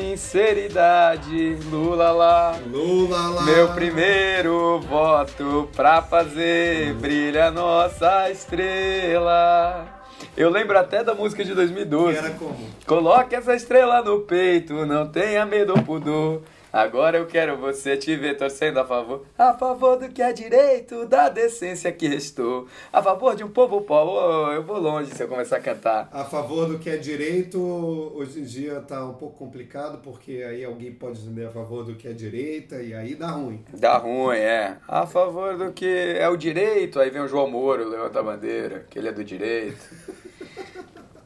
sinceridade, lula lá. lula lá. Meu primeiro voto pra fazer brilha nossa estrela. Eu lembro até da música de 2012. Que era como? Coloque essa estrela no peito, não tenha medo ou pudor. Agora eu quero você te ver torcendo a favor. A favor do que é direito, da decência que restou. A favor de um povo pobre. Oh, eu vou longe se eu começar a cantar. A favor do que é direito, hoje em dia tá um pouco complicado, porque aí alguém pode dizer a favor do que é direita e aí dá ruim. Dá ruim, é. A favor do que é o direito, aí vem o João Moro, levanta a bandeira, que ele é do direito.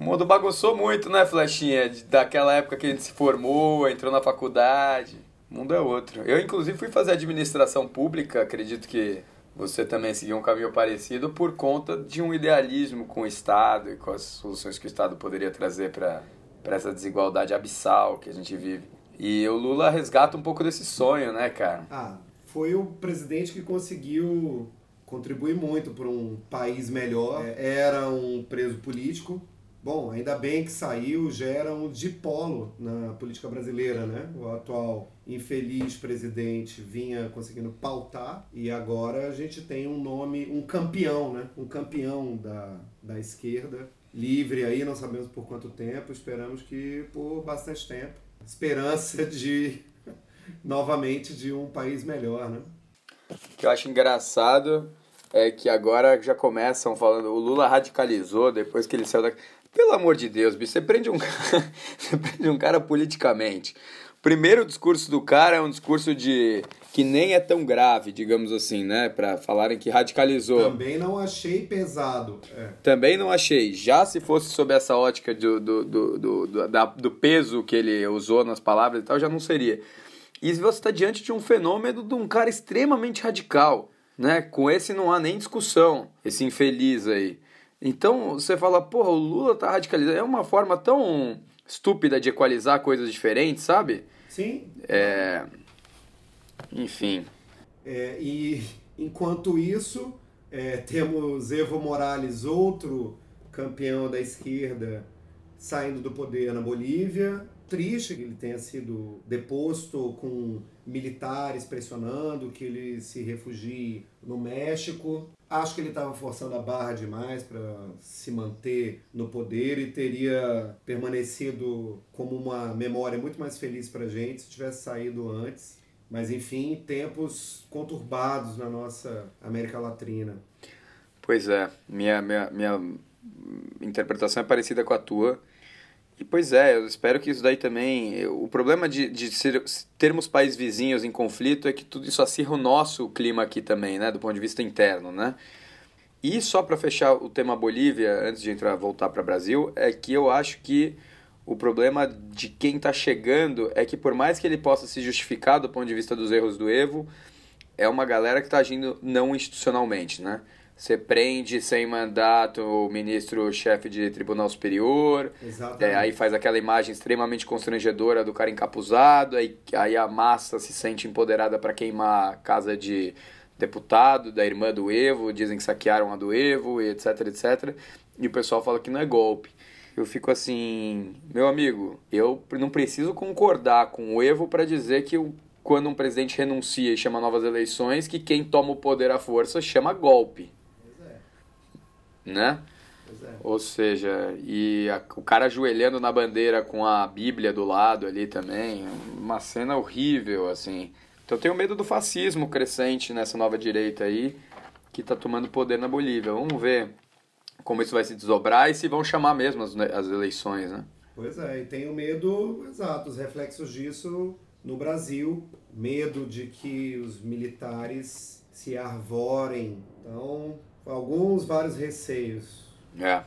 O mundo bagunçou muito, né, Flechinha? Daquela época que a gente se formou, entrou na faculdade. O mundo é outro. Eu, inclusive, fui fazer administração pública, acredito que você também seguiu um caminho parecido por conta de um idealismo com o Estado e com as soluções que o Estado poderia trazer para essa desigualdade abissal que a gente vive. E o Lula resgata um pouco desse sonho, né, cara? Ah, foi o presidente que conseguiu contribuir muito para um país melhor. É, Era um preso político. Bom, ainda bem que saiu, já era um dipolo na política brasileira, né? O atual infeliz presidente vinha conseguindo pautar e agora a gente tem um nome, um campeão, né? Um campeão da, da esquerda, livre aí, não sabemos por quanto tempo, esperamos que por bastante tempo. Esperança de novamente de um país melhor, né? O que eu acho engraçado é que agora já começam falando, o Lula radicalizou depois que ele saiu da. Pelo amor de Deus, bicho, você prende um você prende um cara politicamente. Primeiro discurso do cara é um discurso de que nem é tão grave, digamos assim, né, Pra falarem que radicalizou. Também não achei pesado. É. Também não achei. Já se fosse sob essa ótica do, do, do, do, do, da- do peso que ele usou nas palavras e tal, já não seria. E você está diante de um fenômeno de um cara extremamente radical, né? Com esse não há nem discussão, esse infeliz aí. Então você fala, porra, o Lula tá radicalizado. É uma forma tão estúpida de equalizar coisas diferentes, sabe? Sim. É... Enfim. É, e enquanto isso, é, temos Evo Morales, outro campeão da esquerda, saindo do poder na Bolívia. Triste que ele tenha sido deposto com militares pressionando que ele se refugie no México. Acho que ele estava forçando a barra demais para se manter no poder e teria permanecido como uma memória muito mais feliz para gente se tivesse saído antes. Mas enfim, tempos conturbados na nossa América Latina. Pois é, minha, minha, minha interpretação é parecida com a tua. E pois é, eu espero que isso daí também. O problema de, de ser, termos países vizinhos em conflito é que tudo isso acirra o nosso clima aqui também, né? Do ponto de vista interno, né? E só para fechar o tema Bolívia, antes de entrar voltar para o Brasil, é que eu acho que o problema de quem está chegando é que por mais que ele possa se justificar do ponto de vista dos erros do Evo, é uma galera que está agindo não institucionalmente, né? Você prende sem mandato o ministro-chefe de tribunal superior, é, aí faz aquela imagem extremamente constrangedora do cara encapuzado, aí, aí a massa se sente empoderada para queimar a casa de deputado, da irmã do Evo, dizem que saquearam a do Evo, etc, etc. E o pessoal fala que não é golpe. Eu fico assim, meu amigo, eu não preciso concordar com o Evo para dizer que o- quando um presidente renuncia e chama novas eleições, que quem toma o poder à força chama golpe, né? é. Ou seja, e a- o cara ajoelhando na bandeira com a Bíblia do lado ali também, uma cena horrível, assim. Então eu tenho medo do fascismo crescente nessa nova direita aí, que tá tomando poder na Bolívia. Vamos ver como isso vai se desdobrar e se vão chamar mesmo as, as eleições, né? Pois é, e tenho medo, exato, os reflexos disso no Brasil. Medo de que os militares se arvorem. Então, alguns, vários receios. É.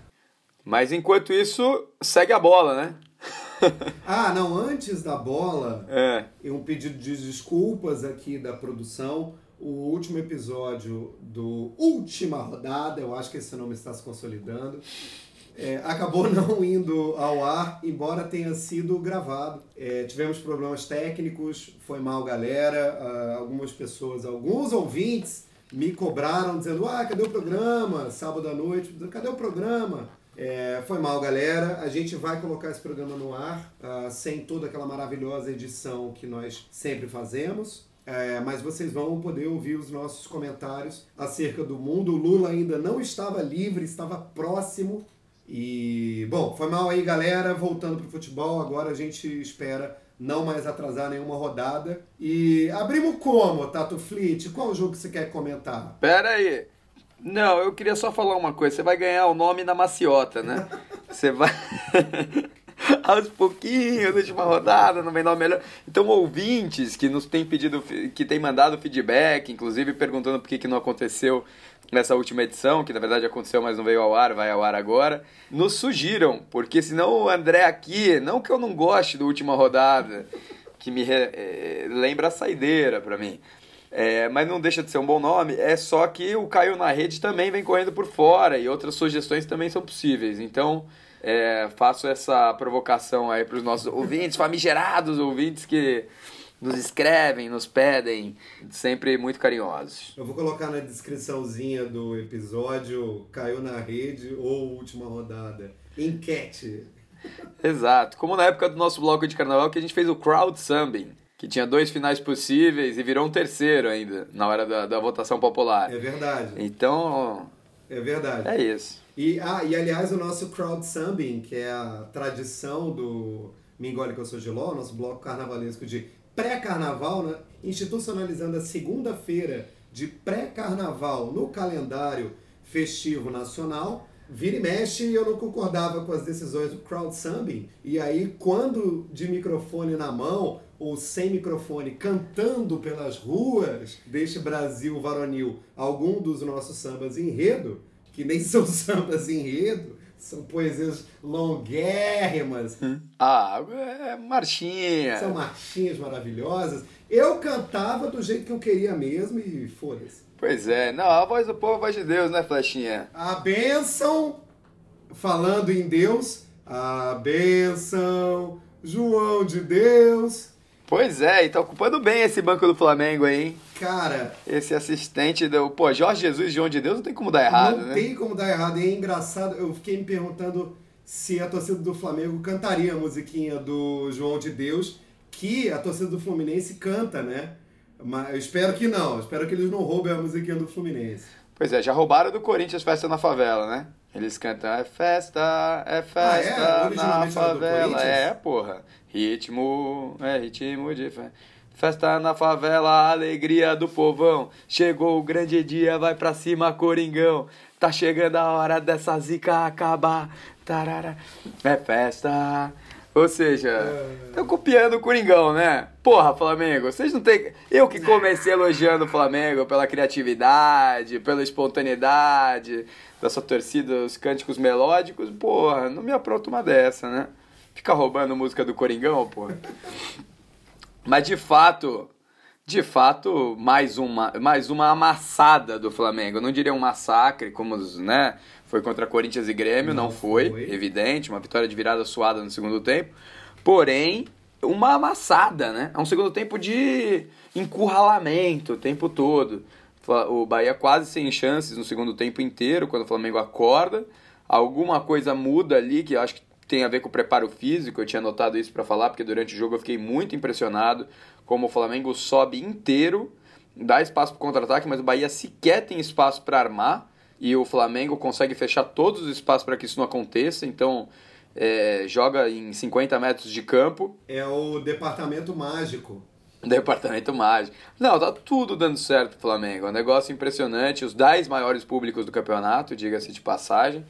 Mas enquanto isso, segue a bola, né? ah, não, antes da bola, É. um pedido de desculpas aqui da produção. O último episódio do Última Rodada, eu acho que esse nome está se consolidando, é, acabou não indo ao ar, embora tenha sido gravado. É, tivemos problemas técnicos, foi mal, galera. Ah, algumas pessoas, alguns ouvintes me cobraram dizendo: Ah, cadê o programa? Sábado à noite, cadê o programa? É, foi mal, galera. A gente vai colocar esse programa no ar ah, sem toda aquela maravilhosa edição que nós sempre fazemos. É, mas vocês vão poder ouvir os nossos comentários acerca do mundo. O Lula ainda não estava livre, estava próximo. E, bom, foi mal aí, galera. Voltando pro futebol, agora a gente espera não mais atrasar nenhuma rodada. E abrimos como, Tato Fleet? Qual jogo que você quer comentar? Pera aí. Não, eu queria só falar uma coisa. Você vai ganhar o nome na maciota, né? Você vai. Aos pouquinhos, última rodada, não vem nome melhor. Então, ouvintes que nos têm pedido, que têm mandado feedback, inclusive perguntando por que, que não aconteceu nessa última edição, que na verdade aconteceu, mas não veio ao ar, vai ao ar agora, nos sugiram, porque senão o André aqui, não que eu não goste do última rodada, que me eh, lembra a saideira pra mim. É, mas não deixa de ser um bom nome, é só que o Caio na rede também vem correndo por fora e outras sugestões também são possíveis. Então, é, faço essa provocação aí para os nossos ouvintes, famigerados ouvintes que nos escrevem, nos pedem, sempre muito carinhosos. Eu vou colocar na descriçãozinha do episódio Caiu na Rede ou Última Rodada. Enquete. Exato, como na época do nosso bloco de carnaval que a gente fez o crowd sumbing, que tinha dois finais possíveis e virou um terceiro ainda, na hora da, da votação popular. É verdade. Então, É verdade. é isso. E, ah, e aliás, o nosso crowd sumbing, que é a tradição do Mingole que eu sou Giló, nosso bloco carnavalesco de pré-carnaval, né? institucionalizando a segunda-feira de pré-carnaval no calendário festivo nacional. Vira e mexe, eu não concordava com as decisões do crowd sumbing. E aí, quando de microfone na mão, ou sem microfone, cantando pelas ruas deste Brasil varonil, algum dos nossos sambas enredo, que nem são sambas enredo, são poesias longuérrimas, Ah, é marchinha. são marchinhas maravilhosas. Eu cantava do jeito que eu queria mesmo e foda-se. Pois é, não, a voz do povo é a voz de Deus, né, Flechinha? A bênção, falando em Deus, a bênção, João de Deus. Pois é, e tá ocupando bem esse banco do Flamengo aí, hein? Cara, Esse assistente do. Pô, Jorge Jesus, João de Deus, não tem como dar errado, não né? tem como dar errado. E é engraçado, eu fiquei me perguntando se a torcida do Flamengo cantaria a musiquinha do João de Deus, que a torcida do Fluminense canta, né? Mas eu espero que não, eu espero que eles não roubem a musiquinha do Fluminense. Pois é, já roubaram do Corinthians Festa na Favela, né? Eles cantam, é festa, é festa Ah, é? na favela. É, porra. Ritmo, é ritmo de festa. Festa na favela, alegria do povão. Chegou o grande dia, vai pra cima, Coringão. Tá chegando a hora dessa zica acabar. Tarara. É festa. Ou seja, estão copiando o Coringão, né? Porra, Flamengo, vocês não tem. Eu que comecei elogiando o Flamengo pela criatividade, pela espontaneidade da sua torcida, os cânticos melódicos, porra, não me apronta uma dessa, né? Fica roubando música do Coringão, porra. Mas de fato, de fato, mais uma, mais uma amassada do Flamengo. Eu não diria um massacre, como né, foi contra Corinthians e Grêmio, não, Não foi, foi. evidente, uma vitória de virada suada no segundo tempo. Porém, uma amassada, né? É um segundo tempo de encurralamento o tempo todo. O Bahia quase sem chances no segundo tempo inteiro, quando o Flamengo acorda. Alguma coisa muda ali, que eu acho que tem a ver com o preparo físico. Eu tinha notado isso para falar, porque durante o jogo eu fiquei muito impressionado como o Flamengo sobe inteiro, dá espaço para contra-ataque, mas o Bahia sequer tem espaço para armar. E o Flamengo consegue fechar todos os espaços para que isso não aconteça. Então, é, joga em 50 metros de campo. É o departamento mágico. Departamento mágico. Não, tá tudo dando certo pro Flamengo. É um negócio impressionante. Os 10 maiores públicos do campeonato, diga-se de passagem.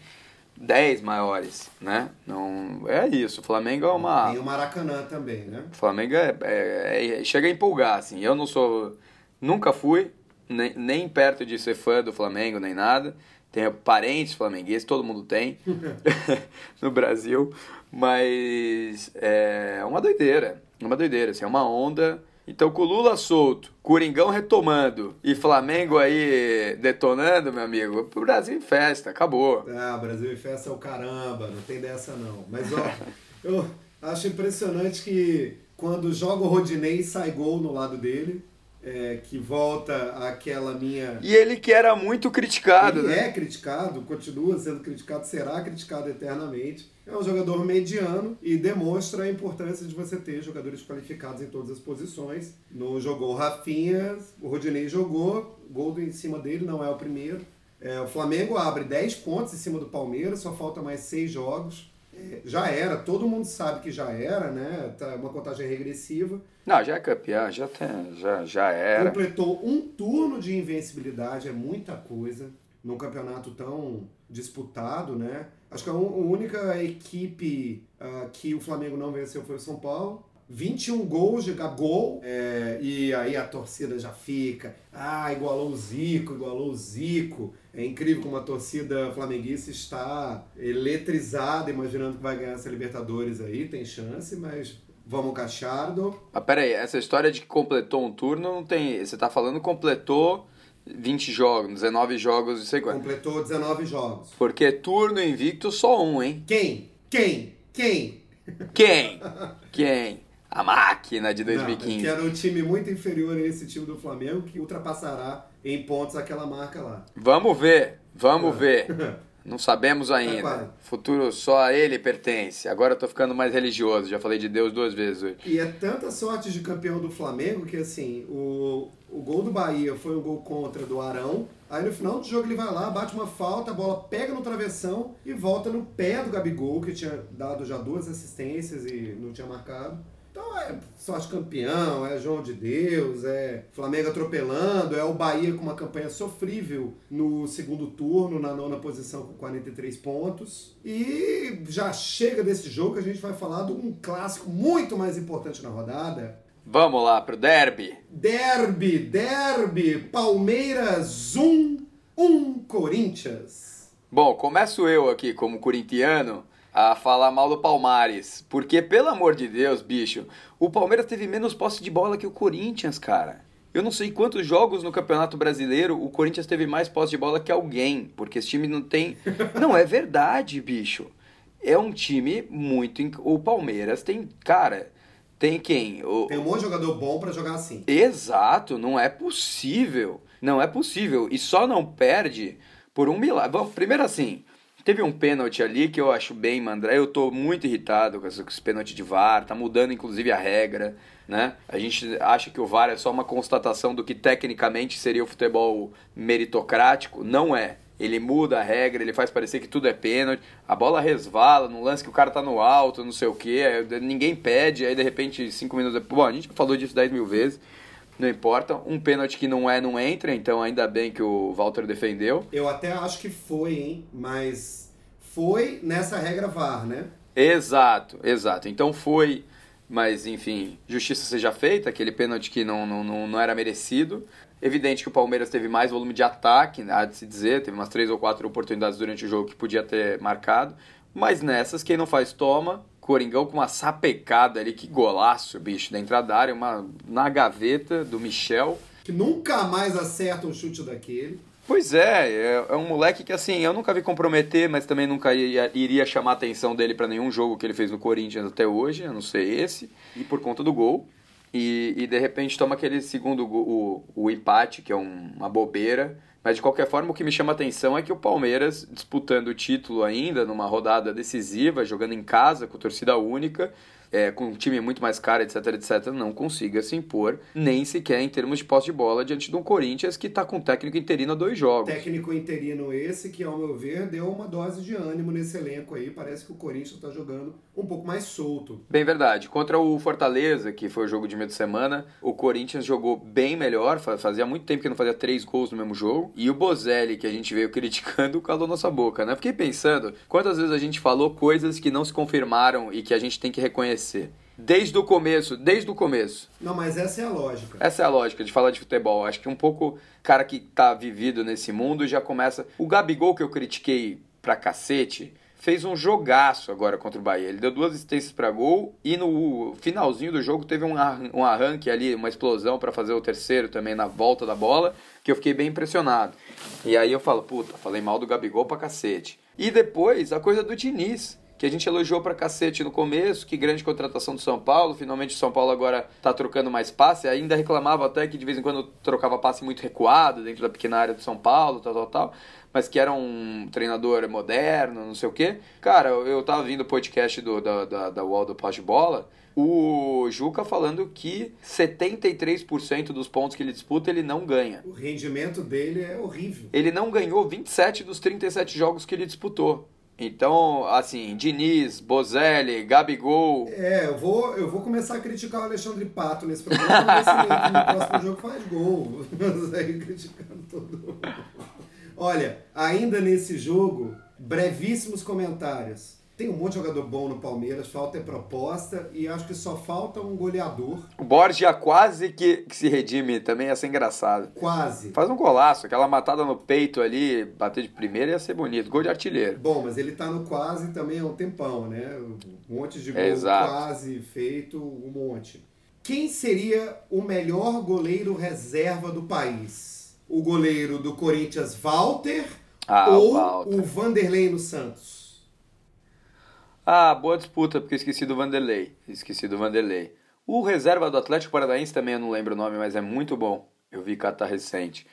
10 maiores, né? Não, é isso. O Flamengo é uma. Tem o Maracanã também, né? O Flamengo é, é- é- chega a empolgar, assim. Eu não sou. Nunca fui, nem, nem perto de ser fã do Flamengo, nem nada. tenho parentes flamenguistas, todo mundo tem no Brasil, mas é uma doideira, uma doideira, assim, é uma onda. Então, com o Lula solto, Coringão retomando e Flamengo aí detonando, meu amigo, o Brasil em festa, acabou. Ah, Brasil em festa é o caramba, não tem dessa não. Mas, ó, eu acho impressionante que quando joga o Rodinei sai gol no lado dele é, que volta àquela minha. E ele que era muito criticado, ele né? É criticado, continua sendo criticado, será criticado eternamente. É um jogador mediano e demonstra a importância de você ter jogadores qualificados em todas as posições. Não jogou o Rafinha, o Rodinei jogou, gol em cima dele, não é o primeiro. É, o Flamengo abre 10 pontos em cima do Palmeiras, só falta mais 6 jogos. É, já era, todo mundo sabe que já era, né? Tá uma contagem regressiva. Não, já é campeão, já, tem, já, já era. Completou um turno de invencibilidade, é muita coisa num campeonato tão disputado, né? Acho que a única equipe uh, que o Flamengo não venceu foi o São Paulo. 21 gols de gol, é, e aí a torcida já fica, ah, igualou o Zico, igualou o Zico. É incrível como a torcida flamenguista está eletrizada, imaginando que vai ganhar essa Libertadores aí, tem chance, mas vamos Cachardo. Ah, peraí, essa história de que completou um turno não tem. Você tá falando completou 20 jogos, 19 jogos, não sei quanto. Completou 19 jogos. Porque turno invicto só um, hein? Quem? Quem? Quem? Quem? Quem? A máquina de 2015. Não, que era um time muito inferior a esse time do Flamengo, que ultrapassará em pontos aquela marca lá. Vamos ver, vamos é. ver. Não sabemos ainda. É Futuro só a ele pertence. Agora eu tô ficando mais religioso. Já falei de Deus duas vezes hoje. E é tanta sorte de campeão do Flamengo que assim, o, o gol do Bahia foi um gol contra do Arão. Aí no final do jogo ele vai lá, bate uma falta, a bola pega no travessão e volta no pé do Gabigol, que tinha dado já duas assistências e não tinha marcado. Então é sorte campeão, é João de Deus, é Flamengo atropelando, é o Bahia com uma campanha sofrível no segundo turno, na nona posição com 43 pontos. E já chega desse jogo que a gente vai falar de um clássico muito mais importante na rodada. Vamos lá pro derby. Derby, derby, Palmeiras 1, 1 Corinthians. Bom, começo eu aqui como corintiano a falar mal do Palmares. Porque, pelo amor de Deus, bicho, o Palmeiras teve menos posse de bola que o Corinthians, cara. Eu não sei quantos jogos no Campeonato Brasileiro o Corinthians teve mais posse de bola que alguém, porque esse time não tem. Não, é verdade, bicho. É um time muito. O Palmeiras tem. Cara, tem quem? O... Tem um monte de jogador bom para jogar assim. Exato, não é possível. Não é possível. E só não perde por um milagre. Bom, primeiro assim, Teve um pênalti ali que eu acho bem, Mandré. Eu tô muito irritado com esse, pênalti de VAR. Tá mudando, inclusive, a regra, né? A gente acha que o VAR é só uma constatação do que tecnicamente seria o futebol meritocrático. Não é. Ele muda a regra, ele faz parecer que tudo é pênalti. A bola resvala no lance que o cara tá no alto, não sei o que. Ninguém pede, aí de repente, cinco minutos depois. Bom, a gente falou disso 10 mil vezes não importa. Um pênalti que não é, não entra, então ainda bem que o Walter defendeu. Eu até acho que foi, hein? Mas foi nessa regra VAR, né? Exato, exato. Então foi, mas enfim, justiça seja feita, aquele pênalti que não, não, não, não era merecido. Evidente que o Palmeiras teve mais volume de ataque, há de se dizer, teve umas três ou quatro oportunidades durante o jogo que podia ter marcado. Mas nessas, quem não faz toma, Coringão com uma sapecada ali, que golaço, bicho, da entrada da área, uma na gaveta do Michel. Que nunca mais acerta um chute daquele. Pois é, é, é, um moleque que assim, eu nunca vi comprometer, mas também nunca ia, iria chamar a atenção dele para nenhum jogo que ele fez no Corinthians até hoje, a não ser esse, e por conta do gol. E, e de repente toma aquele segundo o, o empate, que é um, uma bobeira. Mas de qualquer forma, o que me chama a atenção é que o Palmeiras, disputando o título ainda, numa rodada decisiva, jogando em casa, com torcida única, é, com um time muito mais caro, etc, etc, não consiga se impor, nem sequer em termos de posse de bola, diante de um Corinthians que está com técnico interino a dois jogos. Técnico interino esse que, ao meu ver, deu uma dose de ânimo nesse elenco aí. Parece que o Corinthians está jogando um pouco mais solto. Bem verdade. Contra o Fortaleza, que foi o jogo de meio de semana, o Corinthians jogou bem melhor. Fazia muito tempo que não fazia três gols no mesmo jogo. E o Bozelli, que a gente veio criticando, calou nossa boca, né? Fiquei pensando, quantas vezes a gente falou coisas que não se confirmaram e que a gente tem que reconhecer. Desde o começo, desde o começo. Não, mas essa é a lógica. Essa é a lógica de falar de futebol. Acho que um pouco cara que tá vivido nesse mundo já começa. O Gabigol que eu critiquei pra cacete fez um jogaço agora contra o Bahia. Ele deu duas assistências para gol e no finalzinho do jogo teve um, um arranque ali, uma explosão para fazer o terceiro também na volta da bola, que eu fiquei bem impressionado. E aí eu falo, puta, falei mal do Gabigol pra cacete. E depois a coisa do Diniz que a gente elogiou pra cacete no começo, que grande contratação do São Paulo, finalmente o São Paulo agora tá trocando mais passe, ainda reclamava até que de vez em quando trocava passe muito recuado dentro da pequena área do São Paulo, tal, tal, tal, mas que era um treinador moderno, não sei o quê. Cara, eu tava vindo o podcast do, da, da, da UOL do Pós Bola, o Juca falando que 73% dos pontos que ele disputa ele não ganha. O rendimento dele é horrível. Ele não ganhou 27 dos 37 jogos que ele disputou. Então, assim, Diniz, Bozelli, Gabigol. É, eu vou, eu vou começar a criticar o Alexandre Pato nesse programa, ele no próximo jogo faz gol. aí criticando todo mundo. Olha, ainda nesse jogo, brevíssimos comentários. Tem um monte de jogador bom no Palmeiras, falta é proposta e acho que só falta um goleador. O Borja quase que, que se redime também, ia ser engraçado. Quase. Faz um golaço, aquela matada no peito ali, bater de primeira ia ser bonito. Gol de artilheiro. Bom, mas ele tá no quase também há um tempão, né? Um monte de gol é, quase feito, um monte. Quem seria o melhor goleiro reserva do país? O goleiro do Corinthians, Walter, ah, ou o, Walter. o Vanderlei no Santos? Ah, boa disputa, porque esqueci do Vanderlei. Esqueci do Vanderlei. O reserva do Atlético Paranaense também eu não lembro o nome, mas é muito bom. Eu vi catar recente.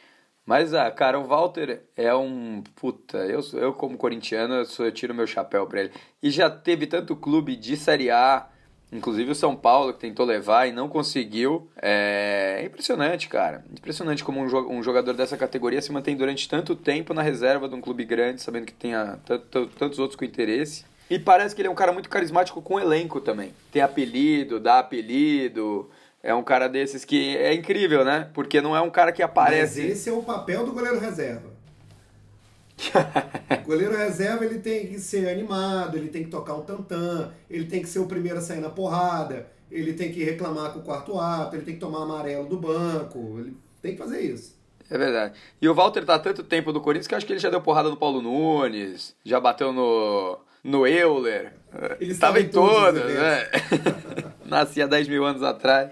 Mas, ah, cara, o Walter é um. Puta, eu, eu como corintiano, eu, sou, eu tiro meu chapéu pra ele. E já teve tanto clube de Série A, inclusive o São Paulo, que tentou levar e não conseguiu. É, é impressionante, cara. Impressionante como um, jogador dessa categoria se mantém durante tanto tempo na reserva de um clube grande, sabendo que tenha tantos outros com interesse. E parece que ele é um cara muito carismático com elenco também. Tem apelido, dá apelido. É um cara desses que é incrível, né? Porque não é um cara que aparece. Mas esse é o papel do goleiro reserva. o goleiro reserva ele tem que ser animado, ele tem que tocar um tantã, ele tem que ser o primeiro a sair na porrada, ele tem que reclamar com o quarto ato, ele tem que tomar amarelo do banco, ele tem que fazer isso. É verdade. E o Walter tá há tanto tempo do Corinthians que eu acho que ele já deu porrada no Paulo Nunes, já bateu no no Euler. Ele estava em todas, né? Nascia 10 mil anos atrás.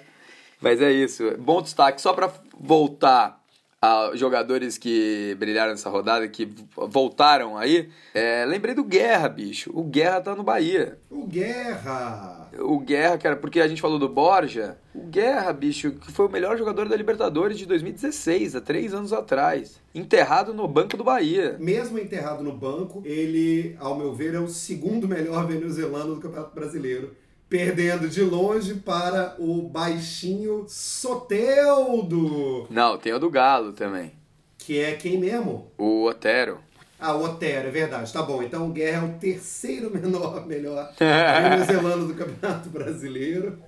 Mas é isso. Bom destaque. Só para voltar a jogadores que brilharam nessa rodada, que voltaram aí. É, lembrei do Guerra, bicho. O Guerra tá no Bahia. O Guerra! O Guerra, cara, porque a gente falou do Borja. O Guerra, bicho, que foi o melhor jogador da Libertadores de 2016, há três anos atrás. Enterrado no banco do Bahia. Mesmo enterrado no banco, ele, ao meu ver, é o segundo melhor venezuelano do Campeonato Brasileiro perdendo de longe para o baixinho Soteldo. Não, tem o do Galo também. Que é quem mesmo? O Otero. Ah, o Otero, é verdade. Tá bom, então o Guerra é o terceiro menor, melhor venezuelano do Campeonato Brasileiro.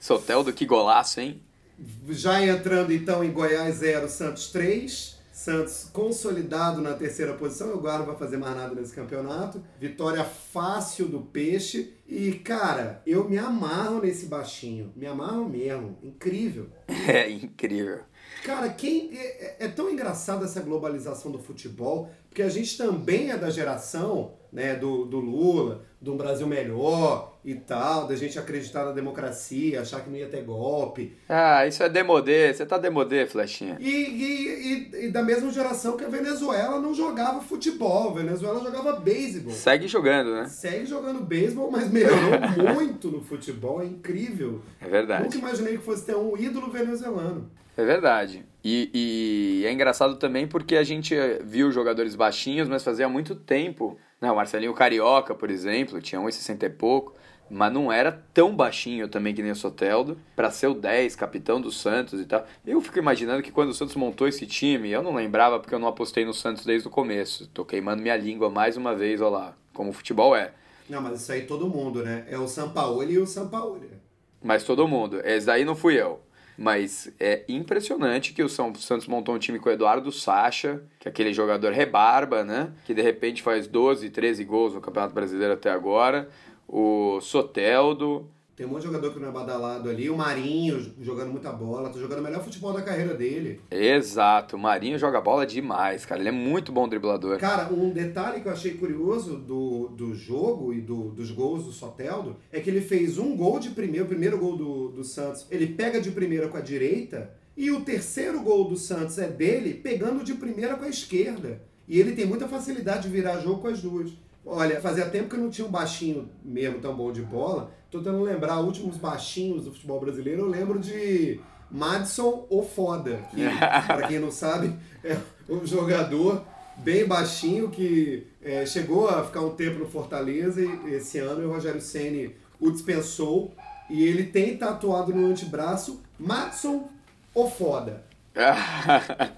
Soteldo, que golaço, hein? Já entrando então em Goiás 0, Santos 3. Santos consolidado na terceira posição. O Guarda não vai fazer mais nada nesse campeonato. Vitória fácil do Peixe. E, cara, eu me amarro nesse baixinho. Me amarro mesmo. Incrível. É incrível. Cara, quem é, é, é tão engraçado essa globalização do futebol, porque a gente também é da geração né, do, do Lula, de um Brasil melhor e tal, da gente acreditar na democracia, achar que não ia ter golpe. Ah, isso é demodê, você tá demodê, Flechinha. E, e, e, e, da mesma geração que a Venezuela não jogava futebol, a Venezuela jogava beisebol. Segue jogando, né? Segue jogando beisebol, mas melhorou muito no futebol, é incrível. É verdade. Nunca imaginei que fosse ter um ídolo venezuelano. É verdade. E, e, é engraçado também porque a gente viu jogadores baixinhos, mas fazia muito tempo. Né, o Marcelinho Carioca, por exemplo, tinha 1,60 e pouco, mas não era tão baixinho também que nem o Soteldo, para ser o 10, capitão do Santos e tal. Eu fico imaginando que quando o Santos montou esse time, eu não lembrava porque eu não apostei no Santos desde o começo. Tô queimando minha língua mais uma vez, olha lá, como o futebol é. Não, mas isso aí todo mundo, né? É o Sampaoli e o Sampaoli. Mas todo mundo. Esse daí não fui eu. Mas é impressionante que o São Santos montou um time com o Eduardo Sacha, que é aquele jogador rebarba, né? Que de repente faz 12, 13 gols no Campeonato Brasileiro até agora. O Soteldo, Tem um monte de jogador que não é badalado ali. O Marinho jogando muita bola, tá jogando o melhor futebol da carreira dele. Exato, o Marinho joga bola demais, cara. Ele é muito bom driblador. Cara, um detalhe que eu achei curioso do, do jogo e do, dos gols do Soteldo é que ele fez um gol de primeiro, o primeiro gol do, do Santos. Ele pega de primeira com a direita e o terceiro gol do Santos é dele pegando de primeira com a esquerda. E ele tem muita facilidade de virar jogo com as duas. Olha, fazia tempo que eu não tinha um baixinho mesmo tão bom de bola. Tô tentando lembrar últimos baixinhos do futebol brasileiro. Eu lembro de Madison ou Foda, que, para quem não sabe, é um jogador bem baixinho que é, chegou a ficar um tempo no Fortaleza e esse ano o Rogério Ceni o dispensou e ele tem tatuado no antebraço Madison ou Foda.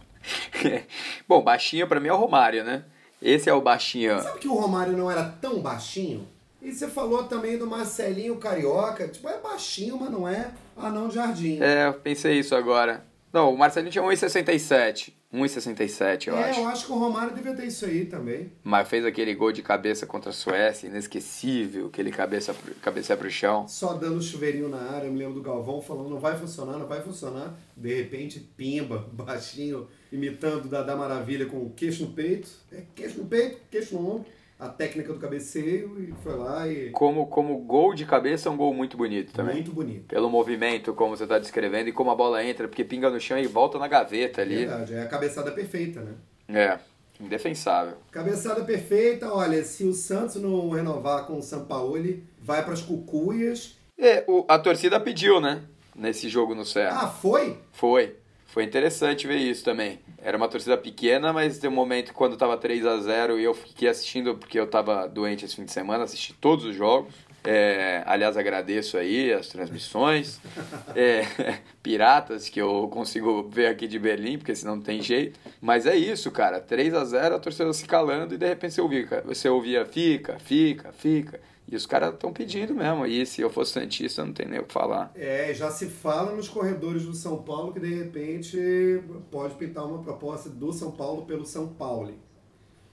Bom, baixinho para mim é o Romário, né? Esse é o baixinho. Sabe que o Romário não era tão baixinho? E você falou também do Marcelinho Carioca. Tipo, é baixinho, mas não é anão de jardim. É, eu pensei isso agora. Não, o Marcelinho tinha 1,67. 1,67, eu é, acho. eu acho que o Romário devia ter isso aí também. Mas fez aquele gol de cabeça contra a Suécia, inesquecível, aquele cabeça, cabeça pro chão. Só dando chuveirinho na área, eu me lembro do Galvão falando, não vai funcionar, não vai funcionar. De repente, pimba, baixinho, imitando Dada Maravilha com o queixo no peito. É queixo no peito, queixo no ombro a técnica do cabeceio e foi lá e. Como, como gol de cabeça é um gol muito bonito também. Muito bonito. Pelo movimento, como você está descrevendo, e como a bola entra, porque pinga no chão e volta na gaveta ali. Verdade, é a cabeçada perfeita, né? É, indefensável. Cabeçada perfeita, olha, se o Santos não renovar com o Sampaoli, vai para as cucuias. É, o, a torcida pediu, né? Nesse jogo no Serra. Ah, foi? Foi. Foi interessante ver isso também. Era uma torcida pequena, mas tem um momento quando tava 3 a 0 e eu fiquei assistindo porque eu tava doente esse fim de semana, assisti todos os jogos. É, aliás, agradeço aí as transmissões. É, piratas que eu consigo ver aqui de Berlim, porque senão não tem jeito. Mas é isso, cara. 3 a 0 a torcida se calando e de repente você ouvia, você ouvia fica, fica, fica. E os caras estão pedindo mesmo. E se eu fosse Santista, não tem nem o que falar. É, já se fala nos corredores do São Paulo que de repente pode pintar uma proposta do São Paulo pelo São Paulo.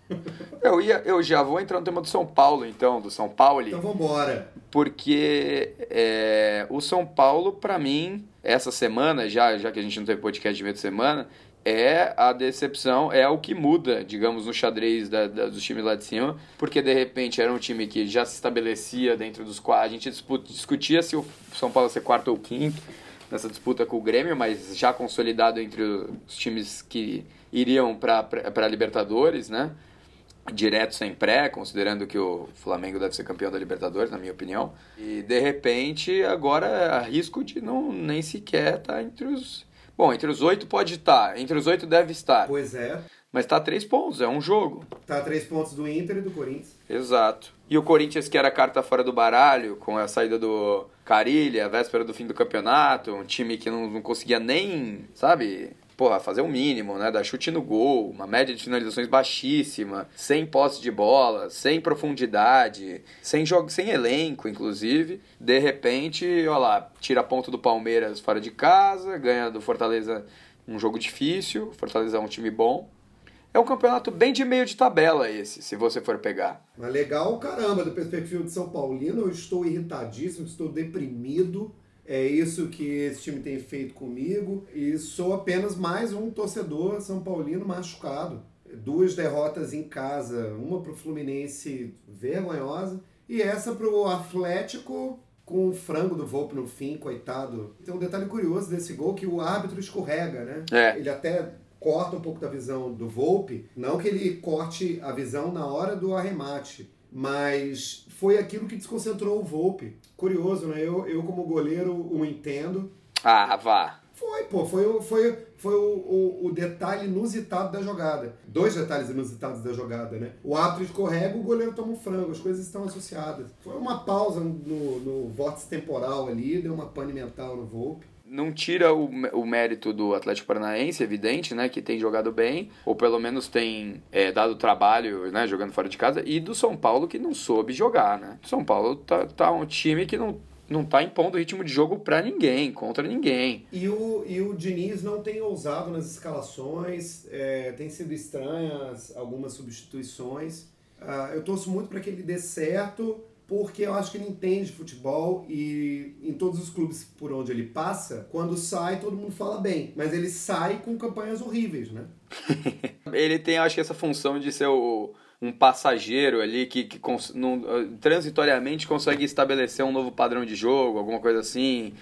Eu, ia, eu já vou entrar no tema do São Paulo, então, do São Paulo. Então vamos embora. Porque é, o São Paulo, para mim, essa semana, já, já que a gente não teve podcast de meio de semana, é a decepção, é o que muda, digamos, no xadrez da, da, dos times lá de cima, porque de repente era um time que já se estabelecia dentro dos quatro, a gente disputa, discutia se o São Paulo ser quarto ou quinto nessa disputa com o Grêmio, mas já consolidado entre os times que iriam para Libertadores, né? Direto sem pré, considerando que o Flamengo deve ser campeão da Libertadores, na minha opinião. E de repente, agora arrisco de não nem sequer estar tá entre os Bom, entre os oito pode estar, entre os oito deve estar. Pois é. Mas está a três pontos, é um jogo. Está a três pontos do Inter e do Corinthians. Exato. E o Corinthians, que era a carta fora do baralho, com a saída do Carilha, a véspera do fim do campeonato, um time que não, não conseguia nem, sabe, porra, fazer o mínimo, né? Dar chute no gol, uma média de finalizações baixíssima, sem posse de bola, sem profundidade, sem jogo, sem elenco, inclusive. De repente, olha lá, tira a ponta do Palmeiras fora de casa, ganha do Fortaleza um jogo difícil. Fortaleza é um time bom. É um campeonato bem de meio de tabela esse, se você for pegar. Mas legal, caramba, do perspectiva de São Paulino, eu estou irritadíssimo, estou deprimido é isso que esse time tem feito comigo e sou apenas mais um torcedor São Paulino machucado. Duas derrotas em casa, uma para o Fluminense vergonhosa e essa para o Atlético com o frango do Volpe no fim, coitado. Tem um detalhe curioso desse gol que o árbitro escorrega, né? É. Ele até corta um pouco da visão do Volpe, não que ele corte a visão na hora do arremate, mas foi aquilo que desconcentrou o Volpe. Curioso, né? Eu, eu como goleiro, o entendo. Ah, vá. Foi, pô. Foi, foi, foi o, o, o, detalhe inusitado da jogada. Dois detalhes inusitados da jogada, né? O árbitro escorrega, o goleiro toma um frango. As coisas estão associadas. Foi uma pausa no, no vórtice temporal ali, deu uma pane mental no Volpe não tira o, o mérito do Atlético Paranaense, evidente, né? Que tem jogado bem, ou pelo menos tem é, dado trabalho, né? Jogando fora de casa, e do São Paulo que não soube jogar, né? São Paulo tá, tá um time que não não tá impondo ritmo de jogo para ninguém, contra ninguém. E o, e o Diniz não tem ousado nas escalações, é, tem sido estranhas algumas substituições. Uh, eu torço muito para que ele dê certo, porque eu acho que ele entende futebol e em todos os clubes por onde ele passa, quando sai todo mundo fala bem, mas ele sai com campanhas horríveis, né? ele tem, acho que essa função de ser o um passageiro ali que, que cons, transitoriamente consegue estabelecer um novo padrão de jogo, alguma coisa assim,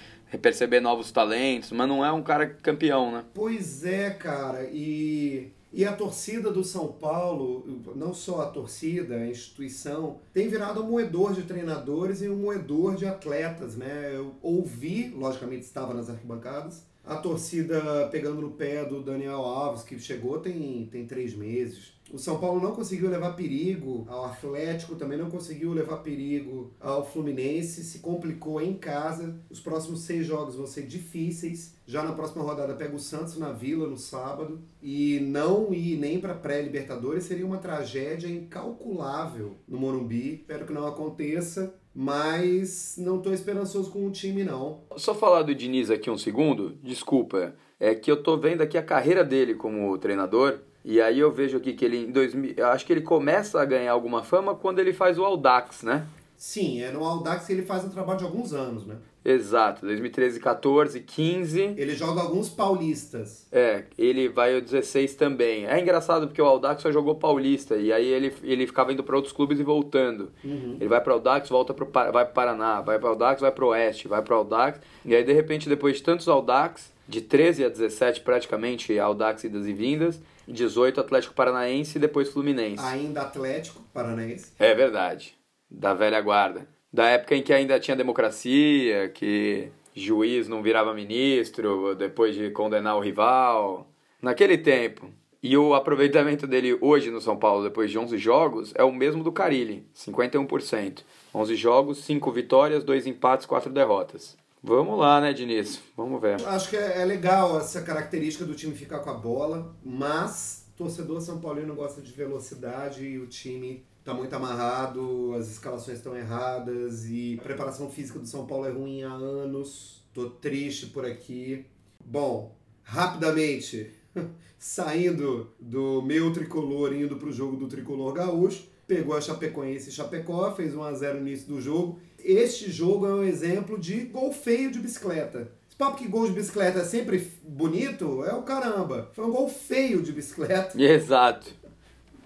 perceber novos talentos, mas não é um cara campeão, né? Pois é, cara, e e a torcida do São Paulo, não só a torcida, a instituição, tem virado um moedor de treinadores e um moedor de atletas, né? Eu ouvi, logicamente estava nas arquibancadas, a torcida pegando no pé do Daniel Alves, que chegou tem, tem três meses. O São Paulo não conseguiu levar perigo ao Atlético, também não conseguiu levar perigo ao Fluminense, se complicou em casa. Os próximos seis jogos vão ser difíceis. Já na próxima rodada pega o Santos na Vila no sábado. E não ir nem para pré-Libertadores seria uma tragédia incalculável no Morumbi. Espero que não aconteça mas não estou esperançoso com o time, não. Só falar do Diniz aqui um segundo, desculpa. É que eu tô vendo aqui a carreira dele como treinador e aí eu vejo aqui que ele em 2000, eu acho que ele começa a ganhar alguma fama quando ele faz o Audax, né? Sim, é no Audax que ele faz um trabalho de alguns anos, né? Exato, 2013, 14, 15. Ele joga alguns paulistas. É, ele vai o 16 também. É engraçado porque o Audax só jogou paulista e aí ele, ele ficava indo para outros clubes e voltando. Uhum. Ele vai para o Audax, volta pro, vai para Paraná, vai para o Audax, vai para o Oeste, vai para o Audax. E aí de repente depois de tantos Audax, de 13 a 17 praticamente Audax idas e vindas, 18 Atlético Paranaense e depois Fluminense. Ainda Atlético Paranaense. É verdade. Da velha guarda. Da época em que ainda tinha democracia, que juiz não virava ministro depois de condenar o rival. Naquele tempo. E o aproveitamento dele hoje no São Paulo, depois de 11 jogos, é o mesmo do Carilli, 51%. 11 jogos, 5 vitórias, 2 empates, 4 derrotas. Vamos lá, né, Diniz? Vamos ver. Acho que é, é legal essa característica do time ficar com a bola, mas torcedor São Paulino gosta de velocidade e o time tá muito amarrado, as escalações estão erradas e a preparação física do São Paulo é ruim há anos. Tô triste por aqui. Bom, rapidamente, saindo do meu tricolor indo pro jogo do tricolor gaúcho, pegou a Chapecoense e Chapecó, fez 1 a 0 no início do jogo este jogo é um exemplo de gol feio de bicicleta. Papo que gol de bicicleta é sempre bonito é o caramba. Foi um gol feio de bicicleta. Exato.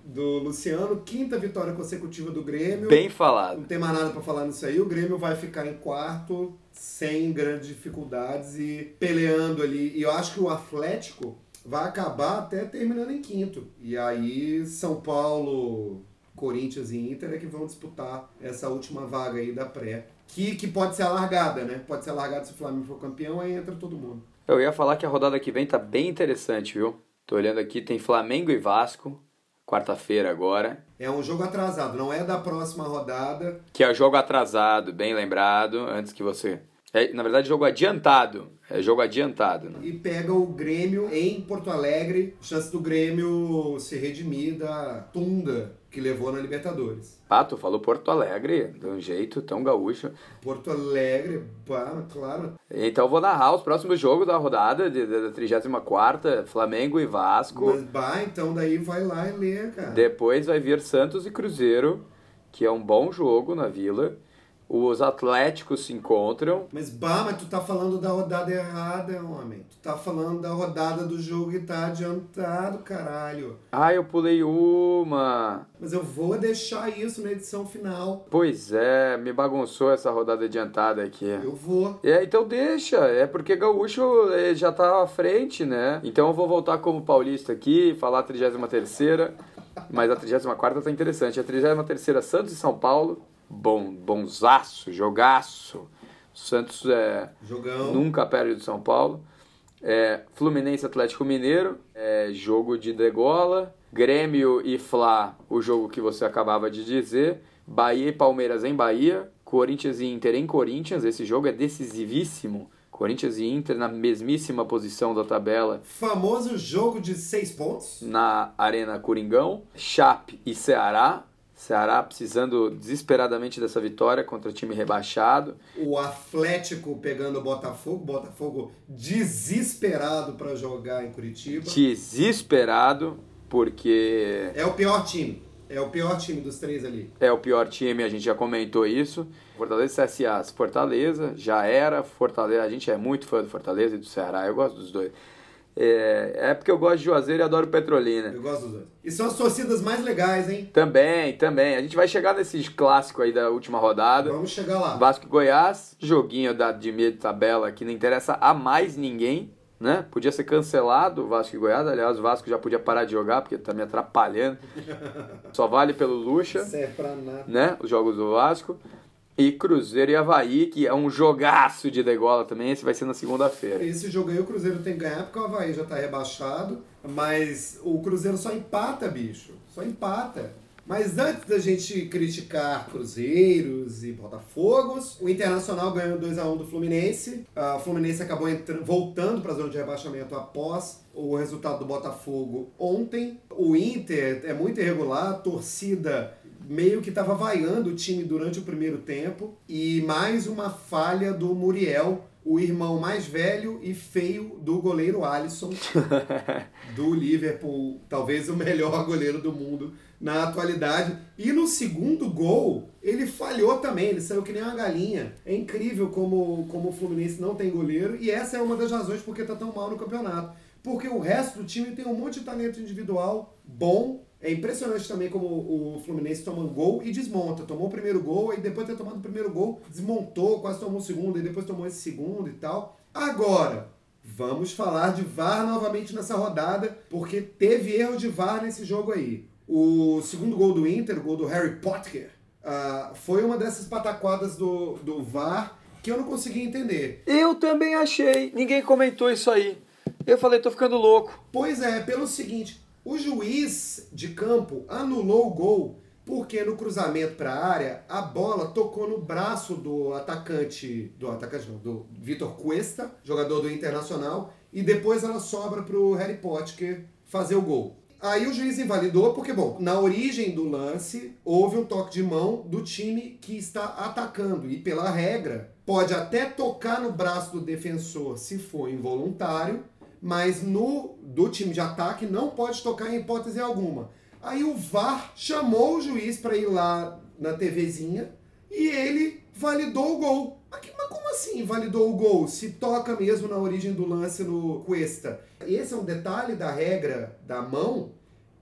Do Luciano, quinta vitória consecutiva do Grêmio. Bem falado. Não tem mais nada para falar nisso aí. O Grêmio vai ficar em quarto, sem grandes dificuldades e peleando ali. E eu acho que o Atlético vai acabar até terminando em quinto. E aí, São Paulo, Corinthians e Inter é que vão disputar essa última vaga aí da pré. Que, que pode ser alargada, né? Pode ser alargada se o Flamengo for campeão, aí entra todo mundo. Eu ia falar que a rodada que vem tá bem interessante, viu? Tô olhando aqui, tem Flamengo e Vasco, quarta-feira agora. É um jogo atrasado, não é da próxima rodada. Que é jogo atrasado, bem lembrado, antes que você. É, na verdade, jogo adiantado. É jogo adiantado. Né? E pega o Grêmio em Porto Alegre. Chance do Grêmio se redimir da tunda que levou na Libertadores. Ah, tu falou Porto Alegre, de um jeito tão gaúcho. Porto Alegre, pá, claro. Então vou narrar os próximos jogos da rodada de, de, da 34 Flamengo e Vasco. Mas, bah, então daí vai lá e lê, cara. Depois vai vir Santos e Cruzeiro, que é um bom jogo na Vila os Atléticos se encontram. Mas, bah, mas tu tá falando da rodada errada, homem. Tu tá falando da rodada do jogo que tá adiantado, caralho. Ah, eu pulei uma. Mas eu vou deixar isso na edição final. Pois é, me bagunçou essa rodada adiantada aqui. Eu vou. É, então deixa. É porque Gaúcho eh, já tá à frente, né? Então eu vou voltar como paulista aqui, falar a 33 mas a 34 tá interessante. A 33 Santos e São Paulo bom, bonzaço, jogaço. Santos é, Jogão. nunca perde do São Paulo. É, Fluminense Atlético Mineiro, é, jogo de degola. Grêmio e Fla, o jogo que você acabava de dizer. Bahia e Palmeiras em Bahia. Corinthians e Inter em Corinthians. Esse jogo é decisivíssimo. Corinthians e Inter na mesmíssima posição da tabela. Famoso jogo de seis pontos. Na Arena Coringão. Chape e Ceará. Ceará precisando desesperadamente dessa vitória contra o time rebaixado. O Atlético pegando o Botafogo, Botafogo desesperado para jogar em Curitiba. Desesperado, porque. É o pior time. É o pior time dos três ali. É o pior time, a gente já comentou isso. Fortaleza e CSA, Fortaleza, já era. Fortaleza, a gente é muito fã do Fortaleza e do Ceará, eu gosto dos dois. É, é porque eu gosto de Juazeiro e adoro Petrolina. Eu gosto dos dois. E são as torcidas mais legais, hein? Também, também. A gente vai chegar nesses clássicos aí da última rodada. Vamos chegar lá. Vasco e Goiás, joguinho da, de meio de tabela que não interessa a mais ninguém, né? Podia ser cancelado o Vasco e Goiás. Aliás, o Vasco já podia parar de jogar porque tá me atrapalhando. Só vale pelo Lucha, Isso é pra nada. né? Os jogos do Vasco. E Cruzeiro e Havaí, que é um jogaço de degola também. Esse vai ser na segunda-feira. Esse jogo aí o Cruzeiro tem que ganhar porque o Havaí já tá rebaixado. Mas o Cruzeiro só empata, bicho. Só empata. Mas antes da gente criticar Cruzeiros e Botafogos, o Internacional ganhou 2x1 do Fluminense. O Fluminense acabou entra- voltando para a zona de rebaixamento após o resultado do Botafogo ontem. O Inter é muito irregular, a torcida meio que estava vaiando o time durante o primeiro tempo. E mais uma falha do Muriel, o irmão mais velho e feio do goleiro Alisson do Liverpool, talvez o melhor goleiro do mundo na atualidade. E no segundo gol, ele falhou também, ele saiu que nem uma galinha. É incrível como, como o Fluminense não tem goleiro, e essa é uma das razões porque tá tão mal no campeonato. Porque o resto do time tem um monte de talento individual bom. É impressionante também como o Fluminense toma um gol e desmonta. Tomou o primeiro gol e depois de ter tomado o primeiro gol, desmontou, quase tomou o segundo e depois tomou esse segundo e tal. Agora, Vamos falar de VAR novamente nessa rodada, porque teve erro de VAR nesse jogo aí. O segundo gol do Inter, o gol do Harry Potter, ah, foi uma dessas pataquadas do, do VAR que eu não consegui entender. Eu também achei. Ninguém comentou isso aí. Eu falei, tô ficando louco. Pois é, pelo seguinte, o juiz de campo anulou o gol porque no cruzamento para a área a bola tocou no braço do atacante, do atacante não, do Vitor Cuesta, jogador do Internacional, e depois ela sobra para o Harry Potter fazer o gol. Aí o juiz invalidou porque, bom, na origem do lance houve um toque de mão do time que está atacando e pela regra pode até tocar no braço do defensor se for involuntário, mas no do time de ataque não pode tocar em hipótese alguma. Aí o VAR chamou o juiz para ir lá na TVzinha e ele validou o gol. Mas, mas como assim validou o gol? Se toca mesmo na origem do lance no Cuesta. Esse é um detalhe da regra da mão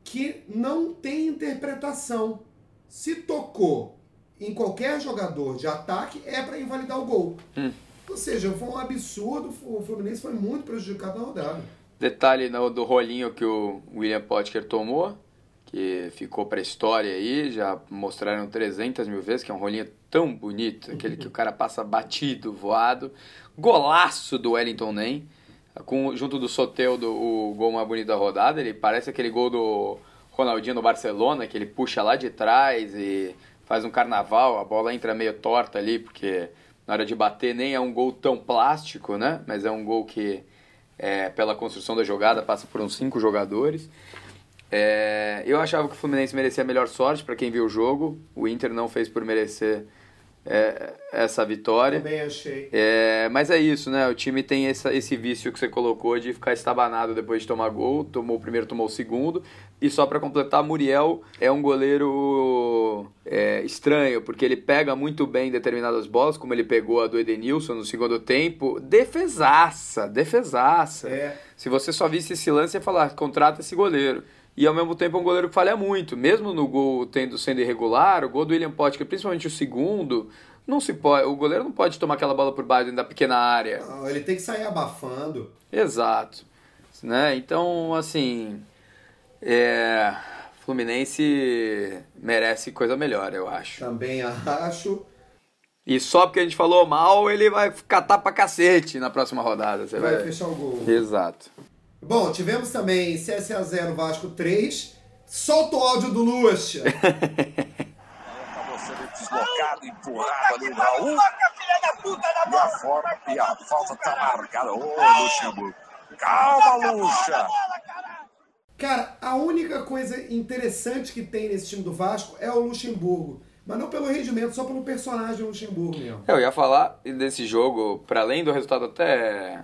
que não tem interpretação. Se tocou em qualquer jogador de ataque, é para invalidar o gol. Hum. Ou seja, foi um absurdo. O Fluminense foi muito prejudicado na rodada. Detalhe no- do rolinho que o William Potker tomou, que ficou pra história aí, já mostraram 300 mil vezes, que é um rolinho tão bonito, aquele que o cara passa batido, voado. Golaço do Wellington Nem, com, junto do Sotel, do, o gol mais bonito da rodada. Ele parece aquele gol do Ronaldinho no Barcelona, que ele puxa lá de trás e faz um carnaval, a bola entra meio torta ali, porque na hora de bater nem é um gol tão plástico, né? Mas é um gol que é, pela construção da jogada, passa por uns cinco jogadores. É, eu achava que o Fluminense merecia a melhor sorte para quem viu o jogo. O Inter não fez por merecer é, essa vitória. Também achei. É, mas é isso, né? O time tem essa, esse vício que você colocou de ficar estabanado depois de tomar gol. Tomou o primeiro, tomou o segundo. E só para completar, Muriel é um goleiro é, estranho, porque ele pega muito bem determinadas bolas, como ele pegou a do Edenilson no segundo tempo. Defesaça, defesaça. É. Se você só visse esse lance, ia falar, contrata esse goleiro. E ao mesmo tempo é um goleiro que falha muito. Mesmo no gol tendo, sendo irregular, o gol do William Potker, principalmente o segundo, não se pode. O goleiro não pode tomar aquela bola por baixo dentro da pequena área. Não, ele tem que sair abafando. Exato. Né? Então, assim. É, Fluminense merece coisa melhor, eu acho. Também acho. E só porque a gente falou mal, ele vai catar pra cacete na próxima rodada. Você Vai vai. fechar o gol. Exato. Bom, tivemos também CSA 0 Vasco 3. Solta o áudio do Lucha. Acabou sendo deslocado, empurrado ali o Raul. E a, forma, e a falta tá marcada. Ô, Luxemburgo. Calma, Luxa. Cara, a única coisa interessante que tem nesse time do Vasco é o Luxemburgo. Mas não pelo rendimento, só pelo personagem Luxemburgo mesmo. Eu ia falar desse jogo, para além do resultado até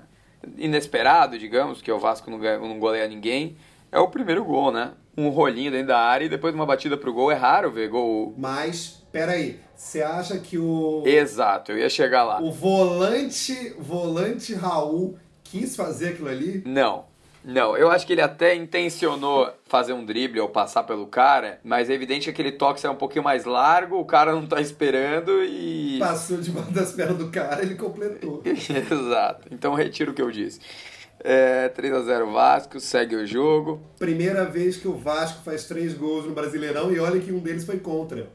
inesperado, digamos, que o Vasco não, não goleia ninguém. é o primeiro gol, né? Um rolinho dentro da área e depois uma batida pro gol. É raro ver gol. Mas, peraí, você acha que o. Exato, eu ia chegar lá. O volante, volante Raul quis fazer aquilo ali? Não. Não, eu acho que ele até intencionou fazer um drible ou passar pelo cara, mas é evidente que aquele toque é um pouquinho mais largo, o cara não tá esperando e. Passou debaixo das pernas do cara, ele completou. Exato. Então retiro o que eu disse. É, 3x0 Vasco, segue o jogo. Primeira vez que o Vasco faz três gols no Brasileirão e olha que um deles foi contra.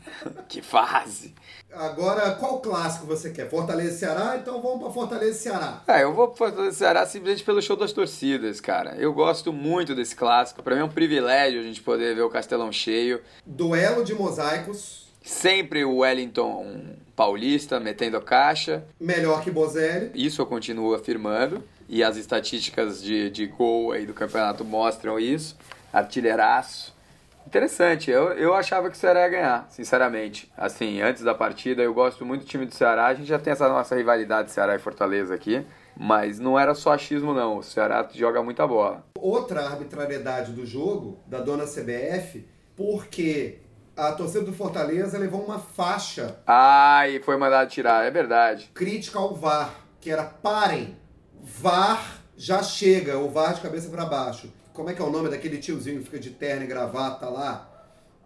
que fase! Agora, qual clássico você quer? Fortaleza e Ceará? Então vamos para Fortaleza e Ceará. É, eu vou para Fortaleza e Ceará simplesmente pelo show das torcidas, cara. Eu gosto muito desse clássico. Para mim é um privilégio a gente poder ver o Castelão cheio. Duelo de mosaicos. Sempre o Wellington paulista metendo caixa. Melhor que Bozelli. Isso eu continuo afirmando. E as estatísticas de, de gol aí do campeonato mostram isso. Artilheiraço. Interessante, eu, eu achava que o Ceará ia ganhar, sinceramente. Assim, antes da partida, eu gosto muito do time do Ceará. A gente já tem essa nossa rivalidade Ceará e Fortaleza aqui. Mas não era só achismo, não. O Ceará joga muita bola. Outra arbitrariedade do jogo, da dona CBF, porque a torcida do Fortaleza levou uma faixa. Ah, e foi mandado tirar, é verdade. Crítica ao VAR, que era parem. VAR já chega, o VAR de cabeça para baixo. Como é que é o nome daquele tiozinho que fica de terno e gravata lá?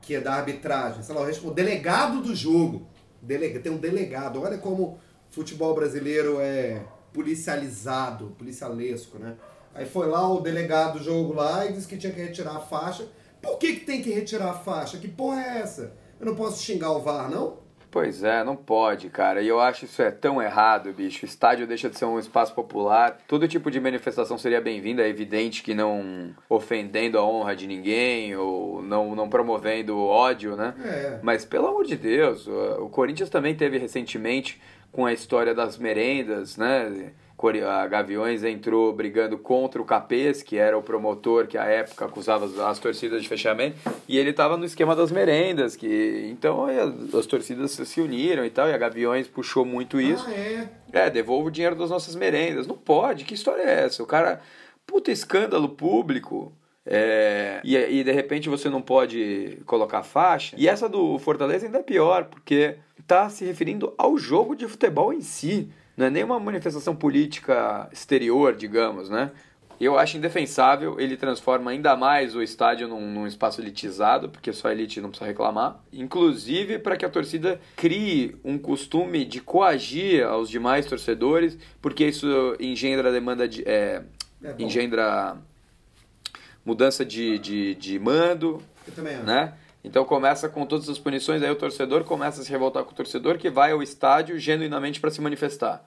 Que é da arbitragem. Sei lá, o delegado do jogo. Delega, tem um delegado. Olha como futebol brasileiro é policializado, policialesco, né? Aí foi lá o delegado do jogo lá e disse que tinha que retirar a faixa. Por que, que tem que retirar a faixa? Que porra é essa? Eu não posso xingar o VAR, não? Pois é, não pode, cara. E eu acho isso é tão errado, bicho. O estádio deixa de ser um espaço popular. Todo tipo de manifestação seria bem-vinda. É evidente que não ofendendo a honra de ninguém ou não, não promovendo ódio, né? É. Mas pelo amor de Deus, o Corinthians também teve recentemente com a história das merendas, né? A Gaviões entrou brigando contra o Capês, que era o promotor que à época acusava as torcidas de fechamento, e ele estava no esquema das merendas, que então as torcidas se uniram e tal, e a Gaviões puxou muito isso. Ah, é? É, devolva o dinheiro das nossas merendas. Não pode, que história é essa? O cara, puta escândalo público. É, e, e de repente você não pode colocar faixa. E essa do Fortaleza ainda é pior, porque está se referindo ao jogo de futebol em si não é nenhuma manifestação política exterior, digamos, né? Eu acho indefensável, ele transforma ainda mais o estádio num, num, espaço elitizado, porque só a elite não precisa reclamar. Inclusive para que a torcida crie um costume de coagir aos demais torcedores, porque isso engendra demanda de. É, é engendra mudança de, de, de mando. Eu também acho. Né? Então começa com todas as punições, aí o torcedor começa a se revoltar com o torcedor que vai ao estádio genuinamente para se manifestar.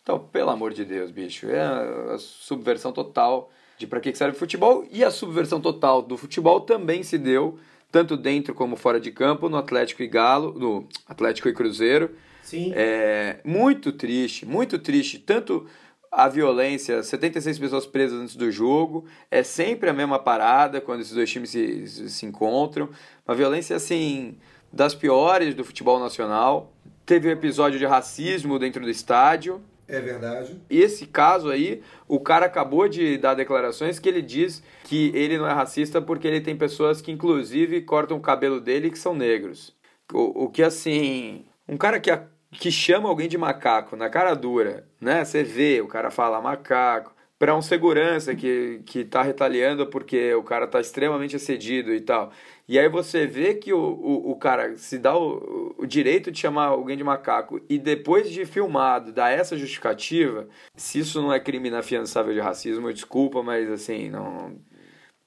Então, pelo amor de Deus, bicho, é a subversão total de para que serve o futebol e a subversão total do futebol também se deu tanto dentro como fora de campo no Atlético e Galo, no Atlético e Cruzeiro. Sim. É muito triste, muito triste, tanto a violência, 76 pessoas presas antes do jogo, é sempre a mesma parada quando esses dois times se, se encontram. Uma violência, assim, das piores do futebol nacional. Teve um episódio de racismo dentro do estádio. É verdade. Esse caso aí, o cara acabou de dar declarações que ele diz que ele não é racista porque ele tem pessoas que, inclusive, cortam o cabelo dele que são negros. O, o que, assim, um cara que que chama alguém de macaco na cara dura, né? Você vê, o cara fala macaco, para um segurança que, que tá retaliando porque o cara tá extremamente excedido e tal. E aí você vê que o, o, o cara se dá o, o direito de chamar alguém de macaco e depois de filmado dá essa justificativa, se isso não é crime inafiançável de racismo, desculpa, mas assim, não...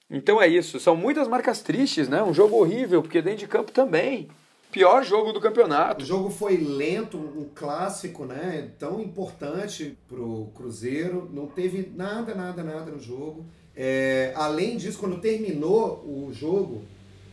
Então é isso, são muitas marcas tristes, né? Um jogo horrível, porque dentro de campo também pior jogo do campeonato. O jogo foi lento, um clássico, né? Tão importante pro Cruzeiro. Não teve nada, nada, nada no jogo. É, além disso, quando terminou o jogo,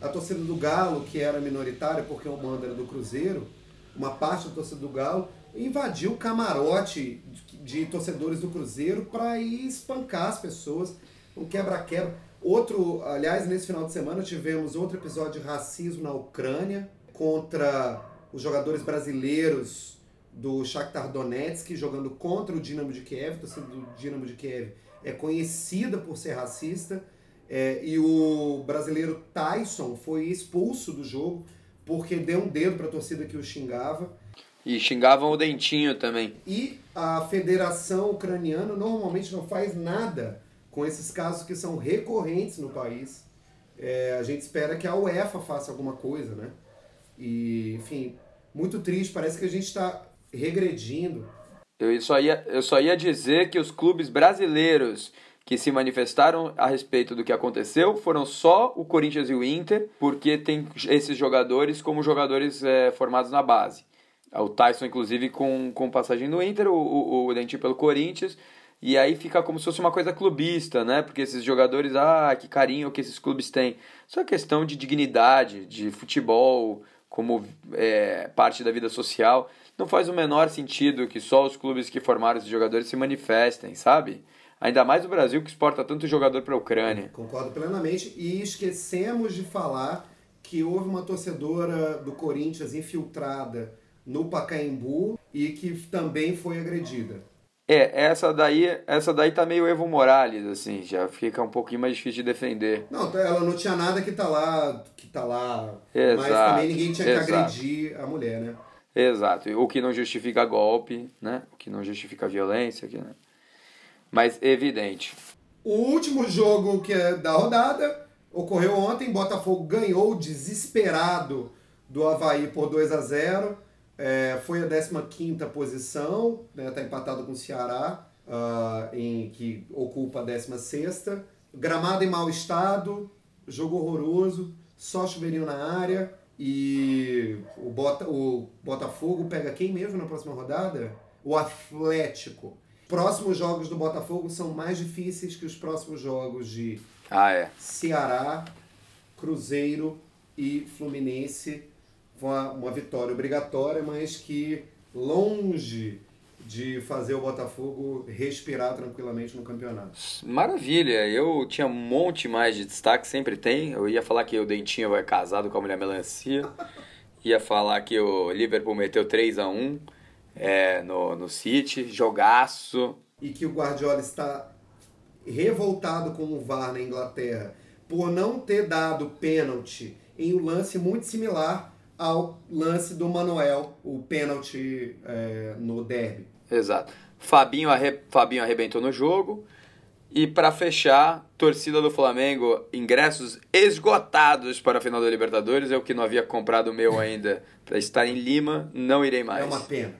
a torcida do Galo, que era minoritária porque o mando era do Cruzeiro, uma parte da torcida do Galo, invadiu o camarote de, de torcedores do Cruzeiro para ir espancar as pessoas, um quebra-quebra. Outro, aliás, nesse final de semana tivemos outro episódio de racismo na Ucrânia, contra os jogadores brasileiros do Shakhtar Donetsk, jogando contra o Dinamo de Kiev. A torcida do Dinamo de Kiev é conhecida por ser racista. É, e o brasileiro Tyson foi expulso do jogo porque deu um dedo para a torcida que o xingava. E xingavam o Dentinho também. E a Federação Ucraniana normalmente não faz nada com esses casos que são recorrentes no país. É, a gente espera que a UEFA faça alguma coisa, né? E, enfim, muito triste, parece que a gente está regredindo. Eu só, ia, eu só ia dizer que os clubes brasileiros que se manifestaram a respeito do que aconteceu foram só o Corinthians e o Inter, porque tem esses jogadores como jogadores é, formados na base. O Tyson, inclusive, com, com passagem no Inter, o, o, o Dentinho pelo Corinthians, e aí fica como se fosse uma coisa clubista, né? Porque esses jogadores, ah, que carinho que esses clubes têm. É questão de dignidade, de futebol como é, parte da vida social. Não faz o menor sentido que só os clubes que formaram esses jogadores se manifestem, sabe? Ainda mais o Brasil que exporta tanto jogador para a Ucrânia. Concordo plenamente. E esquecemos de falar que houve uma torcedora do Corinthians infiltrada no Pacaembu e que também foi agredida. É, essa daí, essa daí tá meio Evo Morales, assim, já fica um pouquinho mais difícil de defender. Não, ela não tinha nada que tá lá, tá lá, exato, mas também ninguém tinha exato. que agredir a mulher, né? Exato, o que não justifica golpe, né? O que não justifica violência, que, né? mas evidente. O último jogo que é da rodada ocorreu ontem. Botafogo ganhou desesperado do Havaí por 2 a 0 é, Foi a 15 posição, né, tá empatado com o Ceará, uh, em, que ocupa a 16. Gramado em mau estado, jogo horroroso, só chuveirinho na área. E o, Bota, o Botafogo pega quem mesmo na próxima rodada? O Atlético próximos jogos do Botafogo são mais difíceis que os próximos jogos de ah, é. Ceará, Cruzeiro e Fluminense. Uma, uma vitória obrigatória, mas que longe de fazer o Botafogo respirar tranquilamente no campeonato. Maravilha, eu tinha um monte mais de destaque, sempre tem. Eu ia falar que o Dentinho vai casado com a mulher melancia, ia falar que o Liverpool meteu 3 a 1 é, no, no City, jogaço. E que o Guardiola está revoltado com o VAR na Inglaterra por não ter dado pênalti em um lance muito similar ao lance do Manuel, o pênalti é, no derby. Exato. Fabinho, arre... Fabinho arrebentou no jogo. E para fechar, torcida do Flamengo, ingressos esgotados para a final da Libertadores. Eu que não havia comprado o meu ainda para estar em Lima, não irei mais. É uma pena.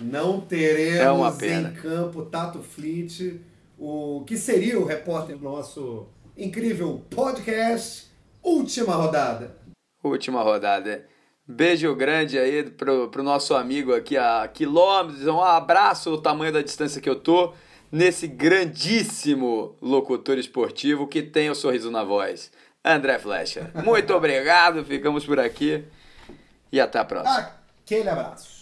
Não teremos é em campo Tato Fleet, o que seria o repórter do nosso incrível podcast Última Rodada. Última rodada. Beijo grande aí pro, pro nosso amigo aqui a quilômetros. Um abraço o tamanho da distância que eu tô nesse grandíssimo locutor esportivo que tem o sorriso na voz. André Flecha. Muito obrigado, ficamos por aqui e até a próxima. Aquele abraço.